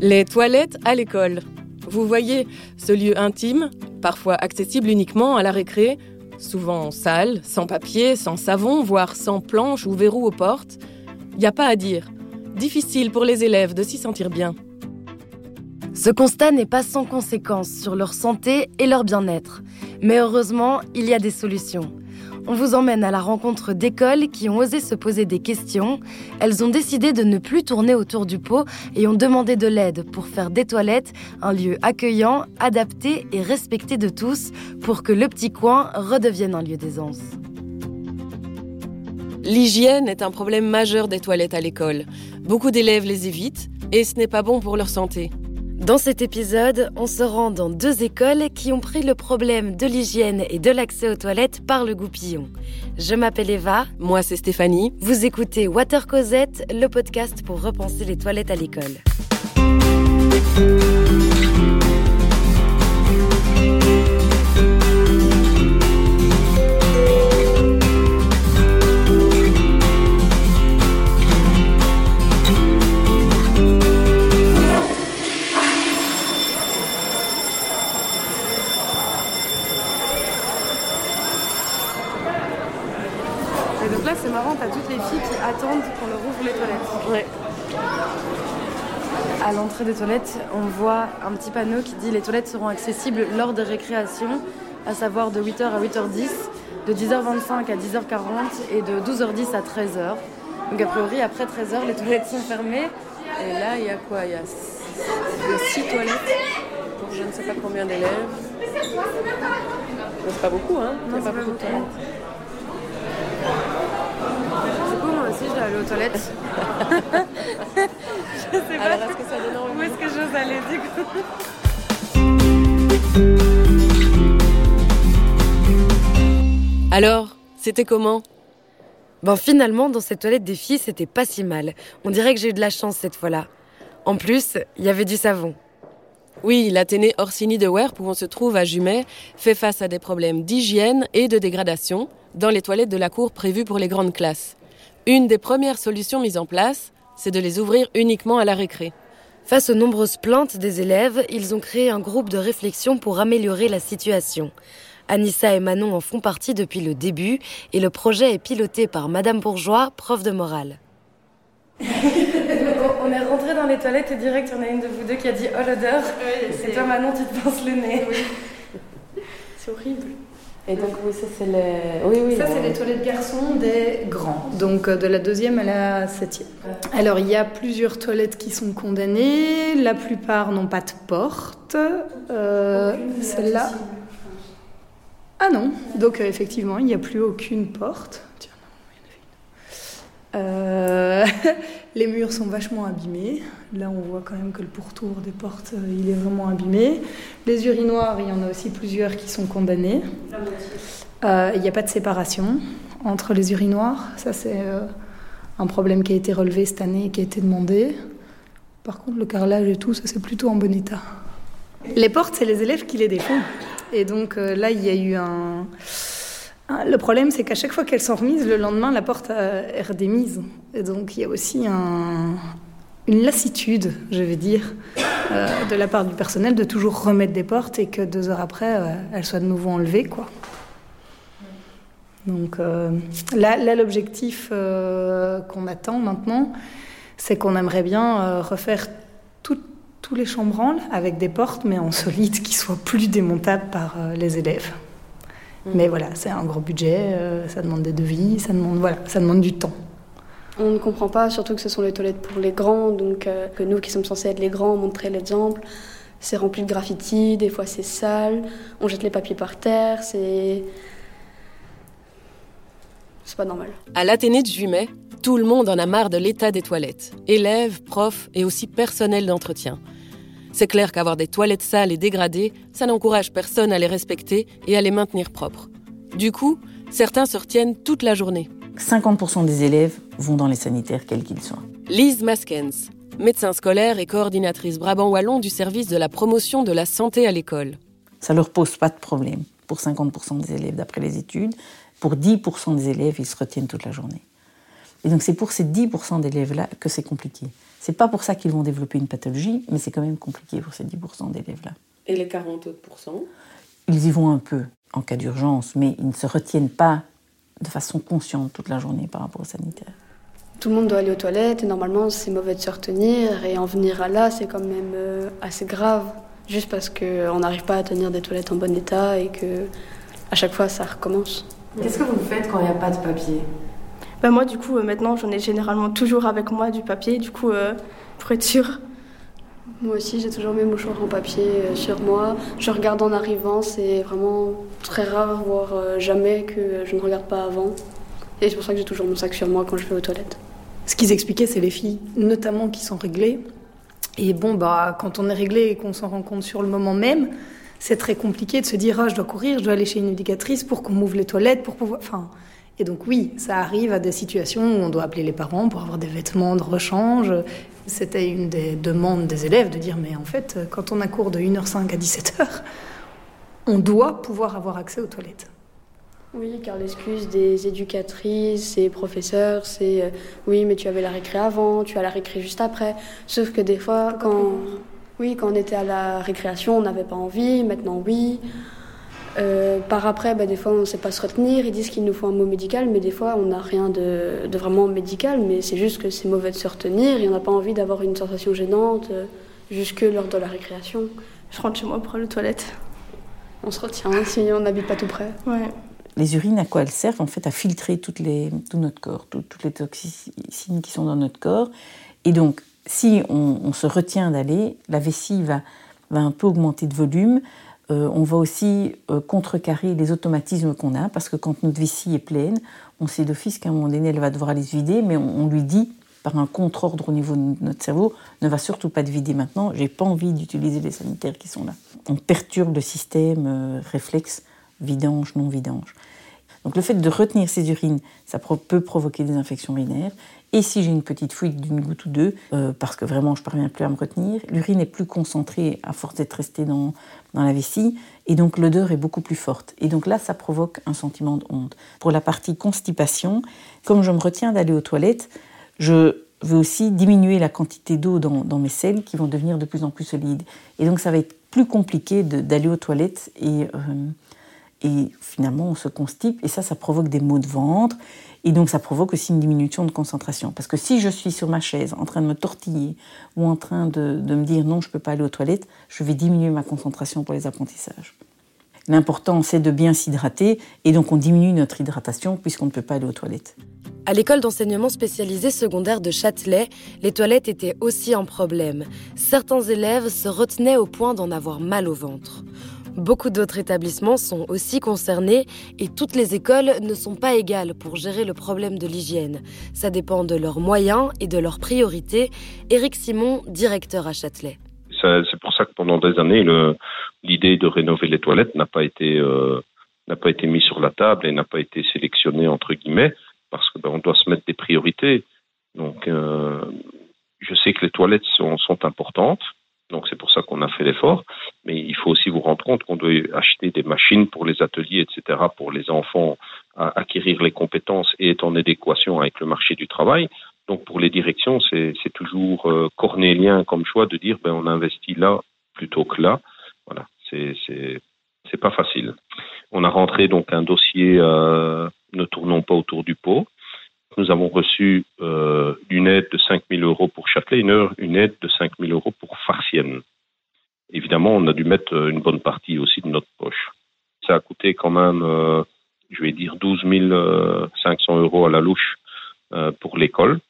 Les toilettes à l'école. Vous voyez, ce lieu intime, parfois accessible uniquement à la récré, souvent sale, sans papier, sans savon, voire sans planche ou verrou aux portes. Il n'y a pas à dire. Difficile pour les élèves de s'y sentir bien. Ce constat n'est pas sans conséquence sur leur santé et leur bien-être. Mais heureusement, il y a des solutions. On vous emmène à la rencontre d'écoles qui ont osé se poser des questions. Elles ont décidé de ne plus tourner autour du pot et ont demandé de l'aide pour faire des toilettes un lieu accueillant, adapté et respecté de tous pour que le petit coin redevienne un lieu d'aisance. L'hygiène est un problème majeur des toilettes à l'école. Beaucoup d'élèves les évitent et ce n'est pas bon pour leur santé. Dans cet épisode, on se rend dans deux écoles qui ont pris le problème de l'hygiène et de l'accès aux toilettes par le goupillon. Je m'appelle Eva. Moi, c'est Stéphanie. Vous écoutez Water Cosette, le podcast pour repenser les toilettes à l'école. À l'entrée des toilettes, on voit un petit panneau qui dit les toilettes seront accessibles lors des récréations, à savoir de 8h à 8h10, de 10h25 à 10h40 et de 12h10 à 13h. Donc a priori, après 13h, les toilettes sont fermées. Et là, il y a quoi? Il y a 6 toilettes pour je ne sais pas combien d'élèves. C'est pas beaucoup, hein Il n'y a pas, beaucoup de toilettes. Du coup, moi aussi, je dois aller aux toilettes. je sais pas. Alors, est-ce que ça donne envie Où est-ce que j'ose aller du coup Alors, c'était comment? Bon, finalement, dans cette toilette des filles, c'était pas si mal. On dirait que j'ai eu de la chance cette fois-là. En plus, il y avait du savon. Oui, l'Athénée Orsini de Werp, où on se trouve à Jumet, fait face à des problèmes d'hygiène et de dégradation dans les toilettes de la cour prévues pour les grandes classes. Une des premières solutions mises en place, c'est de les ouvrir uniquement à la récré. Face aux nombreuses plaintes des élèves, ils ont créé un groupe de réflexion pour améliorer la situation. Anissa et Manon en font partie depuis le début et le projet est piloté par Madame Bourgeois, prof de morale. on est rentré dans les toilettes et direct, il y en a une de vous deux qui a dit Oh l'odeur Et toi, Manon, tu te penses le nez. C'est horrible. Et donc, oui, ça, c'est les... Oui, oui, Ça, c'est les toilettes garçons des grands, donc euh, de la deuxième à la septième. Alors, il y a plusieurs toilettes qui sont condamnées, la plupart n'ont pas de porte. Euh, Celle-là. Ah non, donc euh, effectivement, il n'y a plus aucune porte. Tiens, non, il y en avait une. Euh, les murs sont vachement abîmés. Là, on voit quand même que le pourtour des portes, euh, il est vraiment abîmé. Les urinoirs, il y en a aussi plusieurs qui sont condamnés. Euh, il n'y a pas de séparation entre les urinoirs. Ça, c'est euh, un problème qui a été relevé cette année et qui a été demandé. Par contre, le carrelage et tout, ça, c'est plutôt en bon état. Les portes, c'est les élèves qui les défont. Et donc euh, là, il y a eu un... un- Le problème, c'est qu'à chaque fois qu'elles sont remises, le lendemain, la porte euh, est redémise. Et donc, il y a aussi un- une lassitude, je vais dire, euh, de la part du personnel de toujours remettre des portes et que deux heures après, euh, elles soient de nouveau enlevées, quoi. Donc là, l'objectif qu'on attend maintenant, c'est qu'on aimerait bien refaire tous les chambranles avec des portes, mais en solide, qui soient plus démontables par les élèves. Mais voilà, c'est un gros budget, euh, ça demande des devis, ça demande, voilà, ça demande du temps. On ne comprend pas, surtout que ce sont les toilettes pour les grands, donc euh, que nous qui sommes censés être les grands, montrer l'exemple. C'est rempli de graffitis, des fois c'est sale, on jette les papiers par terre, c'est. C'est pas normal. À l'Athénée de Jumet, tout le monde en a marre de l'état des toilettes. Élèves, profs et aussi personnel d'entretien. C'est clair qu'avoir des toilettes sales et dégradées, ça n'encourage personne à les respecter et à les maintenir propres. Du coup, certains se retiennent toute la journée. 50% des élèves vont dans les sanitaires, quels qu'ils soient. Lise Maskens, médecin scolaire et coordinatrice Brabant-Wallon du service de la promotion de la santé à l'école. Ça leur pose pas de problème pour 50% des élèves d'après les études. Pour 10% des élèves, ils se retiennent toute la journée. Et donc c'est pour ces 10% d'élèves-là que c'est compliqué. C'est pas pour ça qu'ils vont développer une pathologie, mais c'est quand même compliqué pour ces 10% d'élèves-là. Et les 40 autres Ils y vont un peu en cas d'urgence, mais ils ne se retiennent pas de façon consciente toute la journée par rapport au sanitaire. Tout le monde doit aller aux toilettes et normalement c'est mauvais de se retenir et en venir à là c'est quand même euh, assez grave juste parce qu'on n'arrive pas à tenir des toilettes en bon état et que à chaque fois ça recommence. Qu'est-ce que vous faites quand il n'y a pas de papier? Bah Moi du coup euh, maintenant j'en ai généralement toujours avec moi du papier du coup euh, pour être sûr. Moi aussi j'ai toujours mes mouchoirs en papier sur moi. Je regarde en arrivant, c'est vraiment très rare voire jamais que je ne regarde pas avant. Et c'est pour ça que j'ai toujours mon sac sur moi quand je vais aux toilettes. Ce qu'ils expliquaient, c'est les filles, notamment, qui sont réglées. Et bon, bah, quand on est réglé et qu'on s'en rend compte sur le moment même, c'est très compliqué de se dire ah, je dois courir, je dois aller chez une éducatrice pour qu'on m'ouvre les toilettes, pour pouvoir. Enfin, et donc, oui, ça arrive à des situations où on doit appeler les parents pour avoir des vêtements de rechange. C'était une des demandes des élèves de dire mais en fait, quand on a cours de 1h05 à 17h, on doit pouvoir avoir accès aux toilettes. Oui, car l'excuse des éducatrices et professeurs, c'est euh, oui, mais tu avais la récré avant, tu as la récré juste après. Sauf que des fois, quand, oui, quand on était à la récréation, on n'avait pas envie, maintenant oui. Euh, par après, bah, des fois, on ne sait pas se retenir. Ils disent qu'il nous faut un mot médical, mais des fois, on n'a rien de, de, vraiment médical. Mais c'est juste que c'est mauvais de se retenir et on n'a pas envie d'avoir une sensation gênante euh, jusque lors de la récréation. Je rentre chez moi pour aller aux toilettes. On se retient si on n'habite pas tout près. Ouais les urines, à quoi elles servent En fait, à filtrer toutes les, tout notre corps, toutes les toxines qui sont dans notre corps. Et donc, si on, se retient d'aller, la vessie va, va, un peu augmenter de volume. Euh, on va aussi euh, contrecarrer les automatismes qu'on a, parce que quand notre vessie est pleine, on sait d'office qu'à un moment donné, elle va devoir aller se vider, mais on, lui dit, par un contre-ordre au niveau de notre cerveau, ne va surtout pas te vider maintenant, j'ai pas envie d'utiliser les sanitaires qui sont là. On perturbe le système euh, réflexe vidange, non vidange. Donc le fait de retenir ces urines, ça peut provoquer des infections urinaires. Et si j'ai une petite fuite d'une goutte ou deux, euh, parce que vraiment je parviens plus à me retenir, l'urine est plus concentrée à force d'être restée dans, dans la vessie, et donc l'odeur est beaucoup plus forte. Et donc là, ça provoque un sentiment de honte. Pour la partie constipation, comme je me retiens d'aller aux toilettes, je veux aussi diminuer la quantité d'eau dans, dans, mes selles qui vont devenir de plus en plus solides. Et donc ça va être plus compliqué d'aller aux toilettes et... Euh, et finalement on se constipe et ça, ça provoque des maux de ventre et donc ça provoque aussi une diminution de concentration. Parce que si je suis sur ma chaise en train de me tortiller ou en train de, me dire non, je ne peux pas aller aux toilettes, je vais diminuer ma concentration pour les apprentissages. L'important, c'est de bien s'hydrater et donc on diminue notre hydratation puisqu'on ne peut pas aller aux toilettes. À l'école d'enseignement spécialisé secondaire de Châtelet, les toilettes étaient aussi un problème. Certains élèves se retenaient au point d'en avoir mal au ventre. Beaucoup d'autres établissements sont aussi concernés et toutes les écoles ne sont pas égales pour gérer le problème de l'hygiène. Ça dépend de leurs moyens et de leurs priorités. Éric Simon, directeur à Châtelet. C'est pour ça que pendant des années, l'idée de rénover les toilettes n'a pas été euh, été mise sur la table et n'a pas été sélectionnée entre guillemets parce que ben, doit se mettre des priorités. Donc, euh, je sais que les toilettes sont importantes. Donc c'est pour ça qu'on a fait l'effort. Mais il faut aussi vous rendre compte qu'on doit acheter des machines pour les ateliers, etc., pour les enfants à acquérir les compétences et être en adéquation avec le marché du travail. Donc pour les directions, c'est toujours euh, cornélien comme choix de dire ben on investit là plutôt que là. Voilà, c'est pas facile. On a rentré donc un dossier euh, ne tournons pas autour du pot nous avons reçu euh, une aide de 5 000 euros pour Châtelet, une, une aide de 5 000 euros pour Farcienne. Évidemment, on a dû mettre euh, une bonne partie aussi de notre poche. Ça a coûté quand même, euh, je vais dire, 12 500 euros à la louche euh, pour l'école,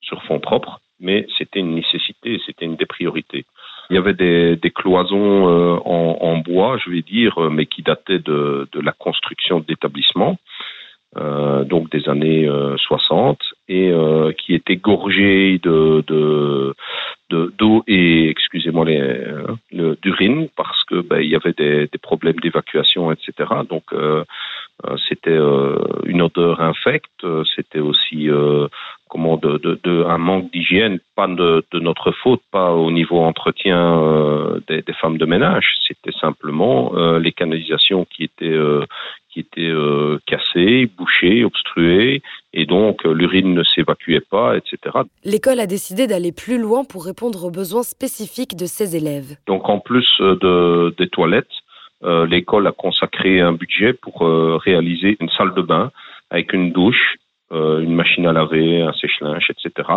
sur fonds propres, mais c'était une nécessité, c'était une des priorités. Il y avait des, des cloisons euh, en, en, bois, je vais dire, mais qui dataient de, de la construction de l'établissement. Euh, donc des années 60, euh, et euh, qui était gorgé de d'eau et excusez-moi les d'urine parce que ben, il y avait des, des problèmes d'évacuation etc donc c'était une odeur infecte. C'était aussi comment de, de, de, un manque d'hygiène. Pas de, de, notre faute pas au niveau entretien des, des, femmes de ménage. C'était simplement les canalisations qui étaient qui étaient cassées bouchées obstruées et donc l'urine ne s'évacuait pas, etc. L'école a décidé d'aller plus loin pour répondre aux besoins spécifiques de ses élèves. Donc en plus de, des toilettes, euh, l'école a consacré un budget pour euh, réaliser une salle de bain avec une douche, euh, une machine à laver, un sèche-linge, etc.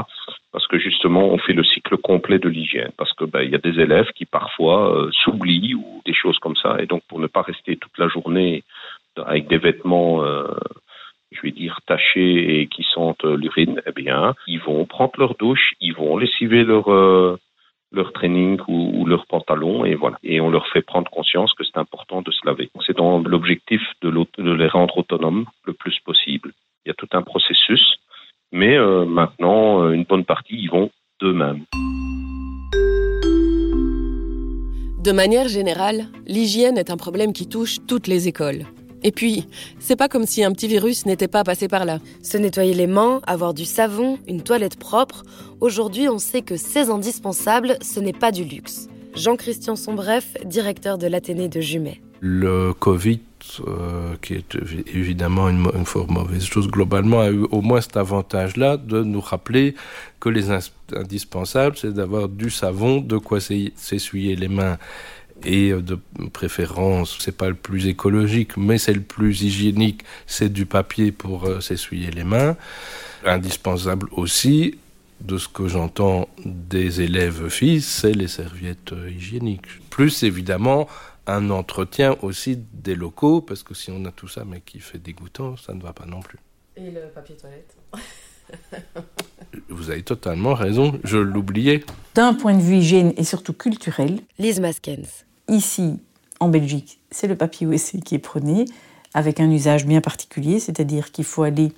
Parce que justement, on fait le cycle complet de l'hygiène. Parce que ben, il y a des élèves qui parfois s'oublient ou des choses comme ça, et donc pour ne pas rester toute la journée avec des vêtements je vais dire, tachés et qui sentent l'urine, eh bien, ils vont prendre leur douche, ils vont lessiver leur, leur training ou, leur pantalon et voilà. Et on leur fait prendre conscience que c'est important de se laver. C'est dans l'objectif de, les rendre autonomes le plus possible. Il y a tout un processus, mais euh, maintenant, euh, une bonne partie y vont d'eux-mêmes. De manière générale, l'hygiène est un problème qui touche toutes les écoles. Et puis, c'est pas comme si un petit virus n'était pas passé par là. Se nettoyer les mains, avoir du savon, une toilette propre, aujourd'hui on sait que c'est indispensable, ce n'est pas du luxe. Jean-Christian Sombref, directeur de l'Athénée de Jumet. Le Covid, euh, qui est évidemment une, une, fort mauvaise chose globalement, a eu au moins cet avantage-là de nous rappeler que les indispensables, c'est d'avoir du savon, de quoi s'essuyer les mains et euh, de préférence, c'est pas le plus écologique, mais c'est le plus hygiénique, c'est du papier pour euh, s'essuyer les mains. Indispensable aussi, de ce que j'entends des élèves filles, c'est les serviettes euh, hygiéniques. Plus évidemment un entretien aussi des locaux, parce que si on a tout ça mais qui fait dégoûtant, ça ne va pas non plus. Et le papier toilette Vous avez totalement raison, je l'oubliais. D'un point de vue hygiène et surtout culturel, Lise Maskens. Ici, en Belgique, c'est le papier OSC qui est prôné, avec un usage bien particulier, c'est-à-dire qu'il faut aller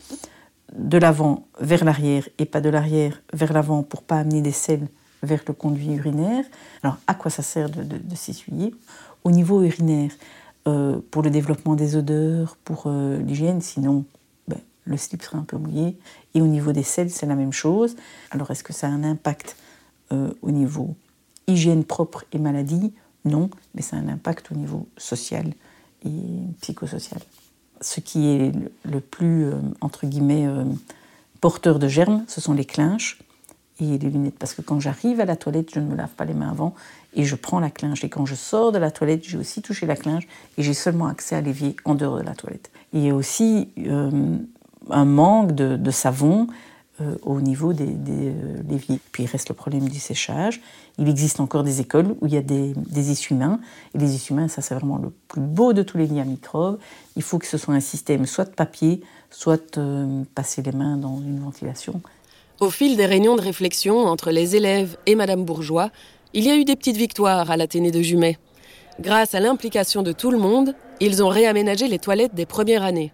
de l'avant vers l'arrière et pas de l'arrière vers l'avant pour pas amener des selles vers le conduit urinaire. Alors, à quoi ça sert de, s'essuyer? Au niveau urinaire, euh, pour le développement des odeurs, pour euh, l'hygiène, sinon ben, le slip serait un peu mouillé. Et au niveau des selles, c'est la même chose. Alors, est-ce que ça a un impact euh, au niveau hygiène propre et maladie? Non, mais ça a un impact au niveau social et psychosocial. Ce qui est le plus, euh, entre guillemets, euh, porteur de germes, ce sont les clinches et les lunettes. Parce que quand j'arrive à la toilette, je ne me lave pas les mains avant et je prends la clinche. Et quand je sors de la toilette, j'ai aussi touché la clinche et j'ai seulement accès à l'évier en dehors de la toilette. il y a aussi euh, un manque de savon euh, au niveau des, des euh, Puis il reste le problème du séchage. Il existe encore des écoles où il y a des, des essuie-mains. Et les essuie-mains, ça c'est vraiment le plus beau de tous les liens microbes. Il faut que ce soit un système soit de papier, soit euh, passer les mains dans une ventilation. Au fil des réunions de réflexion entre les élèves et Madame Bourgeois, il y a eu des petites victoires à l'Athénée de Jumet. Grâce à l'implication de tout le monde, ils ont réaménagé les toilettes des premières années.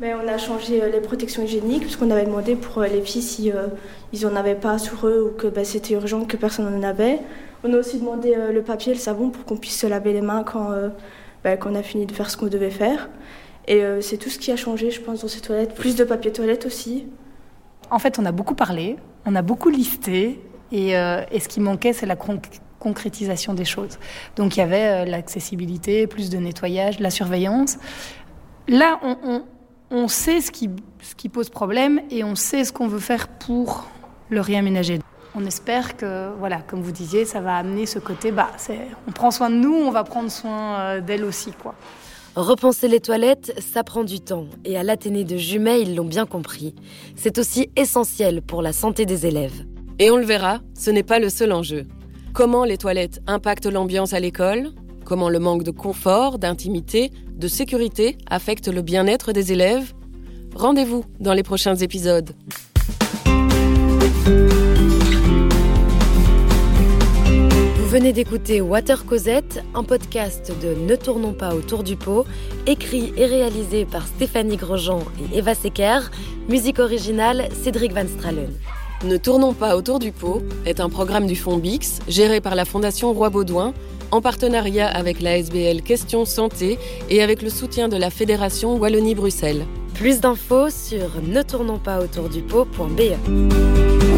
Ben, on a changé euh, les protections hygiéniques puisqu'on avait demandé pour euh, les filles si euh, ils n'en avaient pas sur eux ou que ben, c'était urgent que personne n'en avait. On a aussi demandé le papier le savon pour qu'on puisse se laver les mains quand, ben, quand on a fini de faire ce qu'on devait faire. Et c'est tout ce qui a changé, je pense, dans ces toilettes. Plus de papier toilette aussi. En fait, on a beaucoup parlé, on a beaucoup listé, et, et ce qui manquait, c'est la concrétisation des choses. Donc il y avait l'accessibilité, plus de nettoyage, la surveillance. Là, on on sait ce qui, ce qui pose problème et on sait ce qu'on veut faire pour le réaménager. On espère que, voilà, comme vous disiez, ça va amener ce côté, bah, on prend soin de nous, on va prendre soin euh, d'elle aussi, quoi. Repenser les toilettes, ça prend du temps. Et à l'Athénée de Jumet, ils l'ont bien compris. C'est aussi essentiel pour la santé des élèves. Et on le verra, ce n'est pas le seul enjeu. Comment les toilettes impactent l'ambiance à l'école? Comment le manque de confort, d'intimité, de sécurité affecte le bien-être des élèves? Rendez-vous dans les prochains épisodes. Vous venez d'écouter Water Cosette, un podcast de Ne tournons pas autour du pot, écrit et réalisé par Stéphanie Grosjean et Eva Secker, musique originale Cédric Van Stralen. Ne tournons pas autour du pot est un programme du Fonds Bix géré par la Fondation Roi Baudouin en partenariat avec la SBL Questions Santé et avec le soutien de la Fédération Wallonie-Bruxelles. Plus d'infos sur ne tournons pas autour du pot.be.